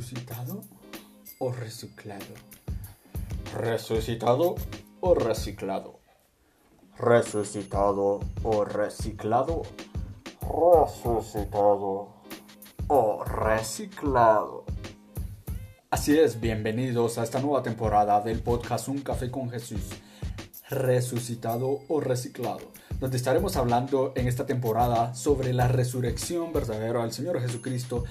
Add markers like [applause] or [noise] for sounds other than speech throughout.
¿Resucitado o reciclado? ¿Resucitado o reciclado? ¿Resucitado o reciclado? ¿Resucitado o reciclado? Así es, bienvenidos a esta nueva temporada del podcast Un Café con Jesús. ¿Resucitado o reciclado? donde estaremos hablando en esta temporada sobre la resurrección verdadera del Señor Jesucristo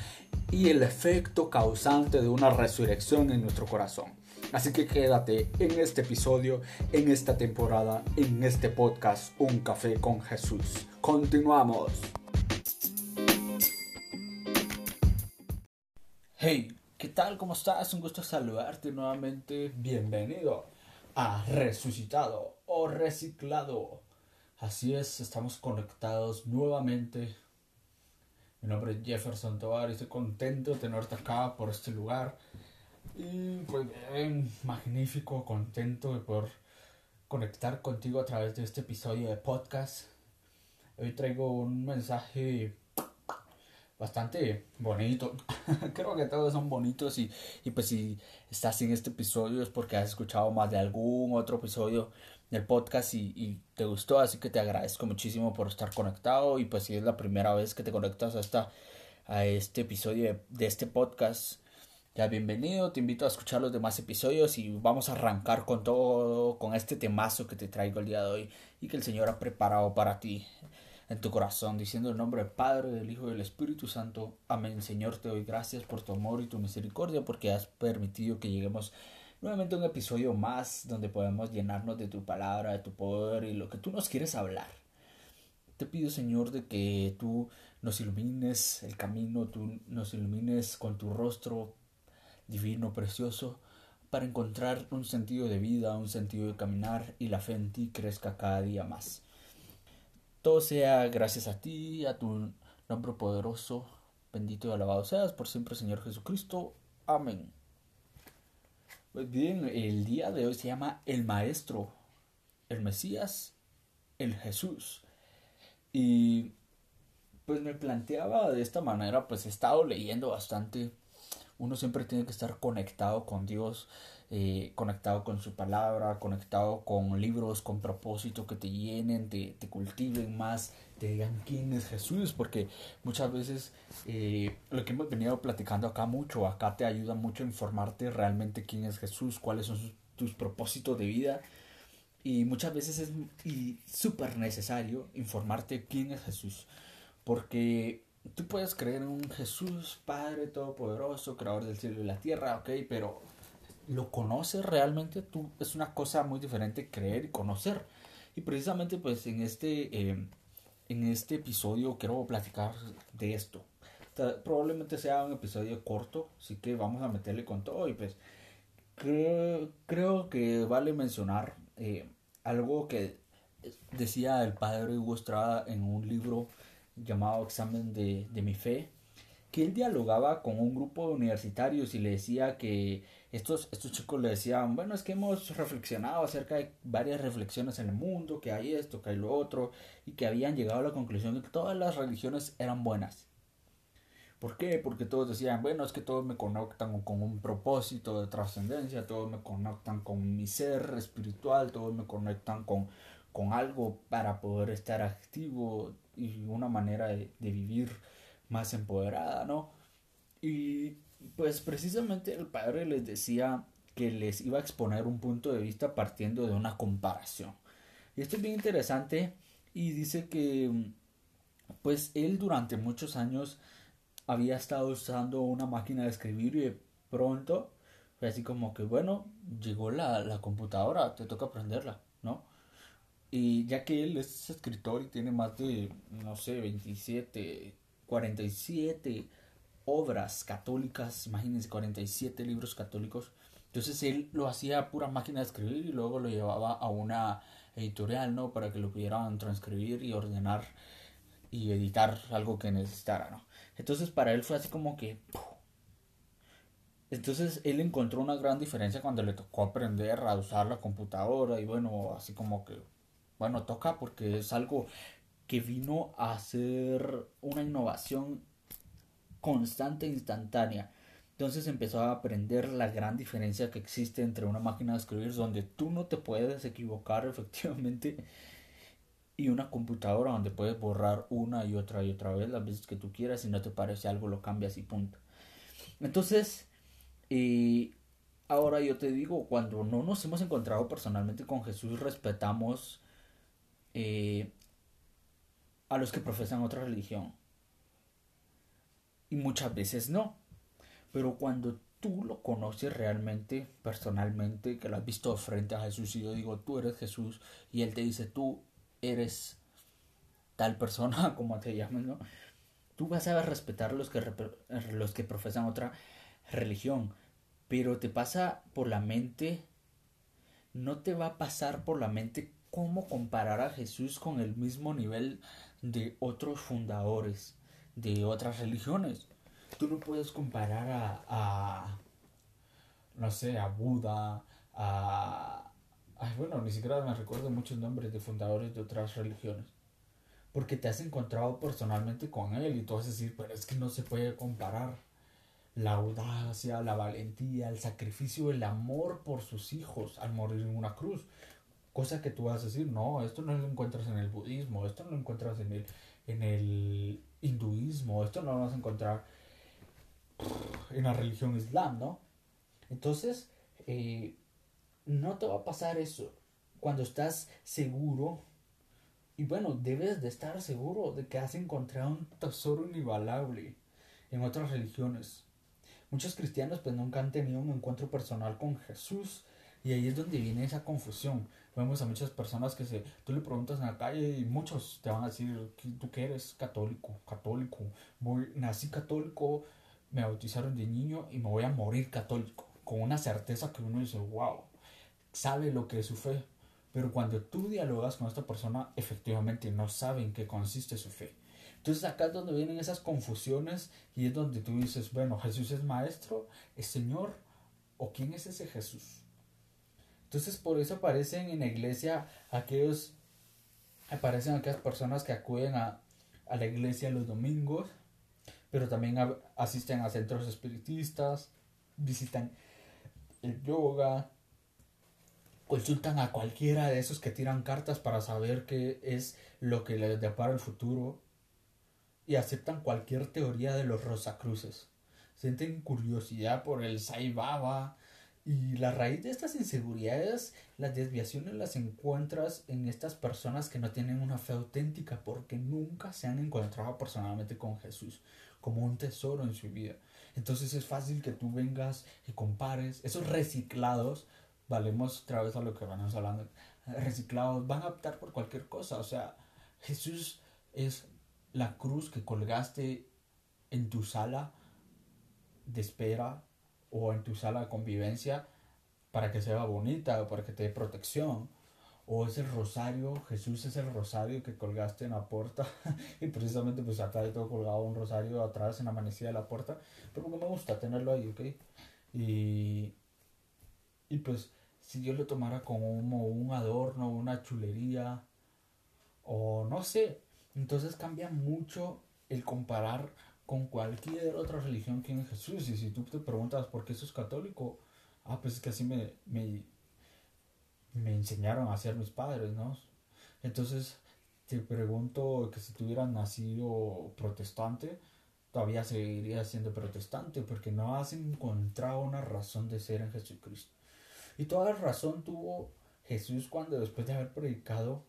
y el efecto causante de una resurrección en nuestro corazón. Así que quédate en este episodio, en esta temporada, en este podcast Un Café con Jesús. Continuamos. Hey, ¿qué tal? ¿Cómo estás? Un gusto saludarte nuevamente. Bienvenido Resucitado o Reciclado Así es, estamos conectados nuevamente. Mi nombre es Jefferson Tovar y estoy contento de tenerte acá por este lugar. Y pues bien, magnífico, contento de poder conectar contigo a través de este episodio de podcast. Hoy traigo un mensaje bastante bonito. [laughs] Creo que todos son bonitos y, y pues si estás en este episodio es porque has escuchado más de algún otro episodio del podcast y, te gustó, así que te agradezco muchísimo por estar conectado y pues si es la primera vez que te conectas a, esta, a este episodio de, este podcast, ya bienvenido, te invito a escuchar los demás episodios y vamos a arrancar con todo, con este temazo que te traigo el día de hoy y que el Señor ha preparado para ti en tu corazón, diciendo el nombre del Padre, del Hijo y del Espíritu Santo. Amén, Señor, te doy gracias por tu amor y tu misericordia porque has permitido que lleguemos nuevamente un episodio más donde podemos llenarnos de tu palabra, de tu poder y lo que tú nos quieres hablar. Te pido, Señor, de que tú nos ilumines el camino, tú nos ilumines con tu rostro divino, precioso, para encontrar un sentido de vida, un sentido de caminar y la fe en ti crezca cada día más. Todo sea gracias a ti, a tu nombre poderoso, bendito y alabado seas por siempre, Señor Jesucristo. Amén. Pues bien, el día de hoy se llama el Maestro, el Mesías, el Jesús. Y pues me planteaba de esta manera, pues he estado leyendo bastante. Uno siempre tiene que estar conectado con Dios, eh, conectado con su palabra, conectado con libros con propósito que te llenen, te, te cultiven más, te digan quién es Jesús, porque muchas veces eh, lo que hemos venido platicando acá mucho, acá te ayuda mucho a informarte realmente quién es Jesús, cuáles son tus propósitos de vida. Y muchas veces es súper necesario informarte quién es Jesús. Porque tú puedes creer en un Jesús Padre Todopoderoso, Creador del cielo y la tierra, ok, pero ¿lo conoces realmente? Tú, es una cosa muy diferente creer y conocer. Y precisamente pues en este eh, en este episodio quiero platicar de esto. Probablemente sea un episodio corto, así que vamos a meterle con todo y pues creo, que vale mencionar eh, algo que decía el padre Hugo Estrada en un libro llamado Examen de, de mi Fe, que él dialogaba con un grupo de universitarios y le decía que estos, estos chicos le decían, bueno, es que hemos reflexionado acerca de varias reflexiones en el mundo, que hay esto, que hay lo otro, y que habían llegado a la conclusión de que todas las religiones eran buenas. ¿Por qué? Porque todos decían, bueno, es que todos me conectan con un propósito de trascendencia, todos me conectan con mi ser espiritual, todos me conectan con, con algo para poder estar activo y una manera de, de vivir más empoderada, ¿no? Y pues precisamente el padre les decía que les iba a exponer un punto de vista partiendo de una comparación. Y esto es bien interesante y dice que pues él durante muchos años había estado usando una máquina de escribir y de pronto fue así como que bueno, llegó la, la computadora, te toca aprenderla, ¿no? Y ya que él es escritor y tiene más de, no sé, 27, 47 obras católicas, imagínense 47 libros católicos. Entonces él lo hacía pura máquina de escribir y luego lo llevaba a una editorial, ¿no? Para que lo pudieran transcribir y ordenar y editar algo que necesitara, ¿no? Entonces para él fue así como que... Entonces él encontró una gran diferencia cuando le tocó aprender a usar la computadora y bueno, así como que, bueno, toca porque es algo que vino a ser una innovación constante e instantánea. Entonces empezó a aprender la gran diferencia que existe entre una máquina de escribir donde tú no te puedes equivocar [laughs] efectivamente y una computadora donde puedes borrar una y otra y otra vez las veces que tú quieras. Si no te parece algo, lo cambias y punto. Entonces, y ahora yo te digo, cuando no nos hemos encontrado personalmente con Jesús, respetamos eh, a los que profesan otra religión. Y muchas veces no. Pero cuando tú lo conoces realmente, personalmente, que lo has visto frente a Jesús y yo digo, tú eres Jesús, y Él te dice, tú eres tal persona, [laughs] como te llames, ¿no? Tú vas a respetar los que, los que profesan otra religión, pero te pasa por la mente, no te va a pasar por la mente cómo comparar a Jesús con el mismo nivel de otros fundadores de otras religiones. Tú no puedes comparar a, a no sé, a Buda, a bueno, ni siquiera me recuerdo muchos nombres de fundadores de otras religiones. Porque te has encontrado personalmente con él y tú vas a decir, pero es que no se puede comparar. La audacia, la valentía, el sacrificio, el amor por sus hijos al morir en una cruz. Cosa que tú vas a decir, no, esto no lo encuentras en el budismo, esto no lo encuentras en el, en el hinduismo, esto no lo vas a encontrar en la religión islam, ¿no? Entonces, eh, no te va a pasar eso cuando estás seguro. Y bueno, debes de estar seguro de que has encontrado un tesoro inigualable en otras religiones. Muchos cristianos pues nunca han tenido un encuentro personal con Jesús y ahí es donde viene esa confusión. Vemos a muchas personas que se, tú le preguntas en la calle y muchos te van a decir, tú que eres católico, católico, voy, nací católico, me bautizaron de niño y me voy a morir católico, con una certeza que uno dice, wow, sabe lo que es su fe, pero cuando tú dialogas con esta persona, efectivamente no sabe en qué consiste su fe. Entonces acá es donde vienen esas confusiones y es donde tú dices, bueno, Jesús es maestro, es Señor, o quién es ese Jesús. Entonces por eso aparecen en la iglesia aquellos, aparecen aquellas personas que acuden a, a la iglesia los domingos, pero también asisten a centros espiritistas, visitan el yoga, consultan a cualquiera de esos que tiran cartas para saber qué es lo que les depara el futuro y aceptan cualquier teoría de los Rosacruces. Sienten curiosidad por el Sai Baba y la raíz de estas inseguridades, las desviaciones las encuentras en estas personas que no tienen una fe auténtica porque nunca se han encontrado personalmente con Jesús como un tesoro en su vida. Entonces es fácil que tú vengas y compares esos reciclados valemos otra vez a lo que van hablando, reciclados, van a optar por cualquier cosa. O sea, Jesús es la cruz que colgaste en tu sala de espera o en tu sala de convivencia para que sea bonita o para que te dé protección. O es el rosario, Jesús es el rosario que colgaste en la puerta. [laughs] y precisamente pues acá yo tengo colgado un rosario atrás en la manecilla de la puerta. Pero me gusta tenerlo ahí, ¿ok? Y, y pues si yo lo tomara como un adorno, una chulería, o no sé. Entonces cambia mucho el comparar con cualquier otra religión que en Jesús. Y si tú te preguntas por qué sos católico, ah, pues es que así me, me, me enseñaron a ser mis padres, ¿no? Entonces te pregunto que si tú nacido protestante, todavía seguirías siendo protestante porque no has encontrado una razón de ser en Jesucristo. Y toda razón tuvo Jesús cuando después de haber predicado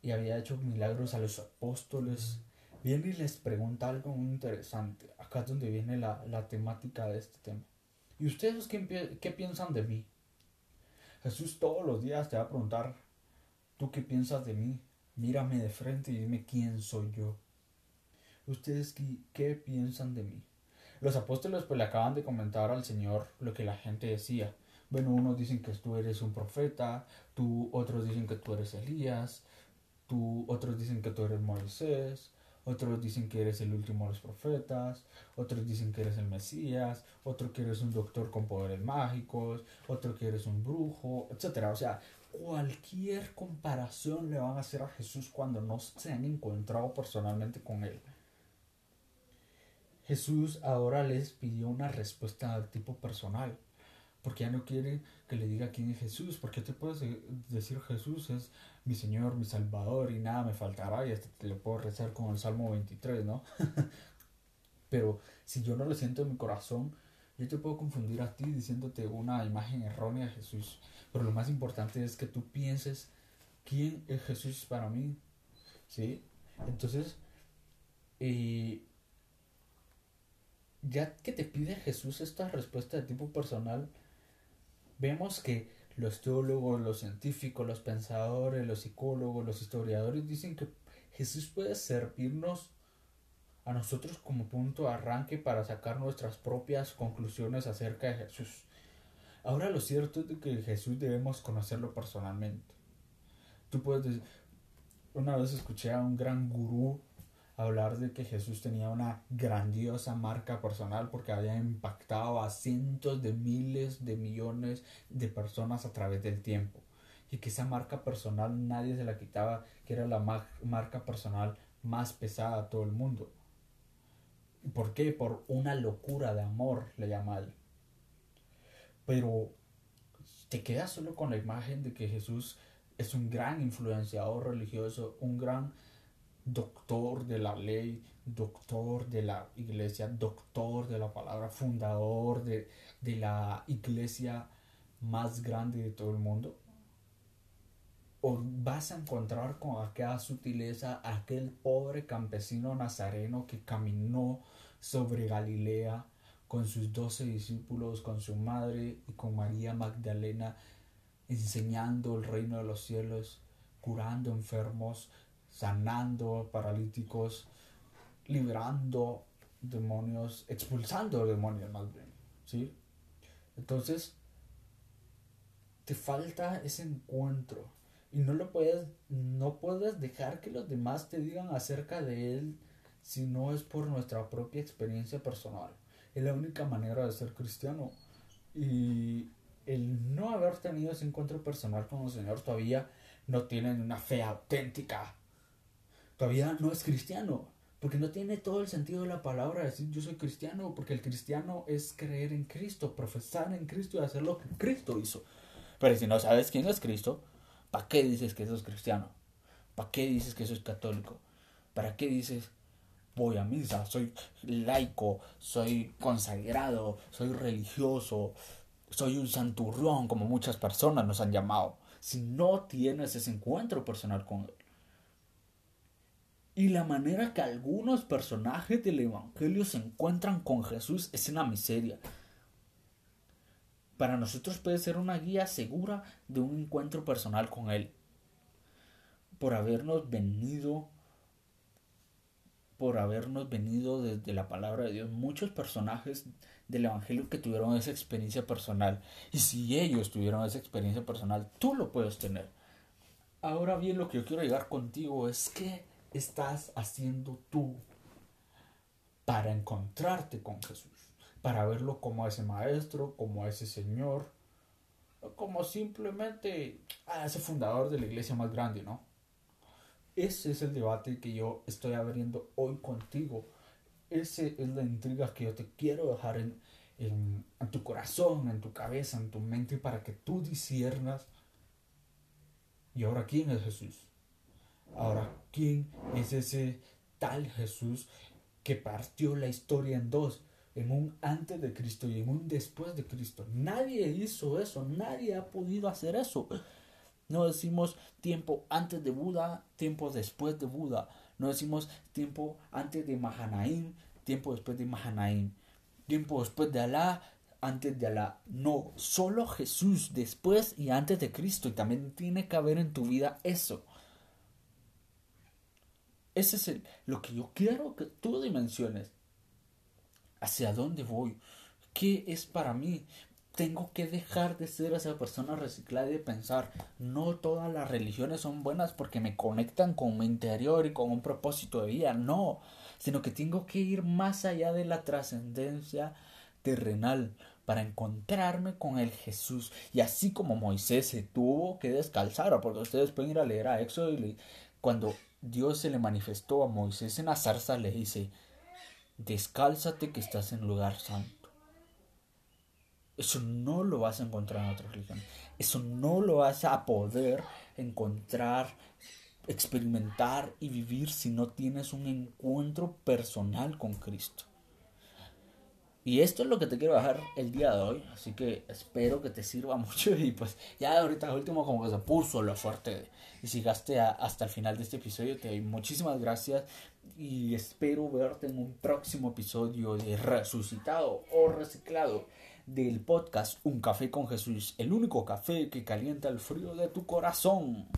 y había hecho milagros a los apóstoles, viene y les pregunta algo muy interesante. Acá es donde viene la, temática de este tema. ¿Y ustedes qué, qué piensan de mí? Jesús todos los días te va a preguntar, ¿tú qué piensas de mí? Mírame de frente y dime quién soy yo. ¿Ustedes qué, qué piensan de mí? Los apóstoles pues le acaban de comentar al Señor lo que la gente decía. Bueno, unos dicen que tú eres un profeta, tú, otros dicen que tú eres Elías, tú, otros dicen que tú eres Moisés, otros dicen que eres el último de los profetas, otros dicen que eres el Mesías, otro que eres un doctor con poderes mágicos, otro que eres un brujo, etc. O sea, cualquier comparación le van a hacer a Jesús cuando no se han encontrado personalmente con él. Jesús ahora les pidió una respuesta de tipo personal, porque ya no quiere que le diga quién es Jesús, porque te puedes decir Jesús es mi Señor, mi Salvador y nada me faltará y hasta te lo puedo rezar con el Salmo 23, ¿no? [laughs] Pero si yo no lo siento en mi corazón, yo te puedo confundir a ti diciéndote una imagen errónea de Jesús. Pero lo más importante es que tú pienses quién es Jesús para mí. ¿Sí? Entonces, eh, ya que te pide Jesús esta respuesta de tipo personal, vemos que los teólogos, los científicos, los pensadores, los psicólogos, los historiadores dicen que Jesús puede servirnos a nosotros como punto de arranque para sacar nuestras propias conclusiones acerca de Jesús. Ahora lo cierto es que Jesús debemos conocerlo personalmente. Tú puedes una vez escuché a un gran gurú hablar de que Jesús tenía una grandiosa marca personal porque había impactado a cientos de miles de millones de personas a través del tiempo y que esa marca personal nadie se la quitaba, que era la marca personal más pesada de todo el mundo. ¿Por qué? Por una locura de amor, le llama él. Pero te quedas solo con la imagen de que Jesús es un gran influenciador religioso, un gran doctor de la ley, doctor de la iglesia, doctor de la palabra, fundador de, de la iglesia más grande de todo el mundo. O vas a encontrar con aquella sutileza aquel pobre campesino nazareno que caminó sobre Galilea con sus doce discípulos, con su madre y con María Magdalena, enseñando el reino de los cielos, curando enfermos, sanando paralíticos, liberando demonios, expulsando demonios más bien, ¿sí? Entonces, te falta ese encuentro y no lo puedes no puedes dejar que los demás te digan acerca de él si no es por nuestra propia experiencia personal. Es la única manera de ser cristiano. Y el no haber tenido ese encuentro personal con el Señor todavía no tiene una fe auténtica. Todavía no es cristiano. Porque no tiene todo el sentido de la palabra decir yo soy cristiano. Porque el cristiano es creer en Cristo, profesar en Cristo y hacer lo que Cristo hizo. Pero si no sabes quién es Cristo, ¿para qué dices que eso es cristiano? ¿Para qué dices que eso es católico? ¿Para qué dices voy a misa, soy laico, soy consagrado, soy religioso, soy un santurrón, como muchas personas nos han llamado, si no tienes ese encuentro personal con. Y la manera que algunos personajes del Evangelio se encuentran con Jesús es una miseria. Para nosotros puede ser una guía segura de un encuentro personal con Él. Por habernos venido por habernos venido desde la palabra de Dios muchos personajes del Evangelio que tuvieron esa experiencia personal. Y si ellos tuvieron esa experiencia personal, tú lo puedes tener. Ahora bien, lo que yo quiero llegar contigo es que estás haciendo tú para encontrarte con Jesús, para verlo como ese maestro, como ese Señor, como simplemente a ese fundador de la iglesia más grande, ¿no? Ese es el debate que yo estoy abriendo hoy contigo. Esa es la intriga que yo te quiero dejar en, en, tu corazón, en tu cabeza, en tu mente, para que tú disiernas. ¿Y ahora quién es Jesús? Ahora, ¿quién es ese tal Jesús que partió la historia en dos? En un antes de Cristo y en un después de Cristo. Nadie hizo eso, nadie ha podido hacer eso. No decimos tiempo antes de Buda, tiempo después de Buda. No decimos tiempo antes de Mahanaim, tiempo después de Mahanaim. Tiempo después de Alá, antes de Alá. No, solo Jesús después y antes de Cristo. Y también tiene que haber en tu vida eso. Ese es el, lo que yo quiero que tú dimensiones. ¿Hacia dónde voy? ¿Qué es para mí? tengo que dejar de ser esa persona reciclada y de pensar, no todas las religiones son buenas porque me conectan con mi interior y con un propósito de vida, no, sino que tengo que ir más allá de la trascendencia terrenal para encontrarme con el Jesús. Y así como Moisés se tuvo que descalzar, porque ustedes pueden ir a leer a Éxodo y cuando Dios se le manifestó a Moisés en la zarza, le dice, descálzate que estás en lugar santo. Eso no lo vas a encontrar en otra religión. Eso no lo vas a poder encontrar, experimentar y vivir si no tienes un encuentro personal con Cristo. Y esto es lo que te quiero dejar el día de hoy, así que espero que te sirva [laughs] mucho y pues ya ahorita último como que se puso lo fuerte y si llegaste hasta el final de este episodio te doy muchísimas gracias y espero verte en un próximo episodio de Resucitado o Reciclado del podcast Un Café con Jesús, el único café que calienta el frío de tu corazón.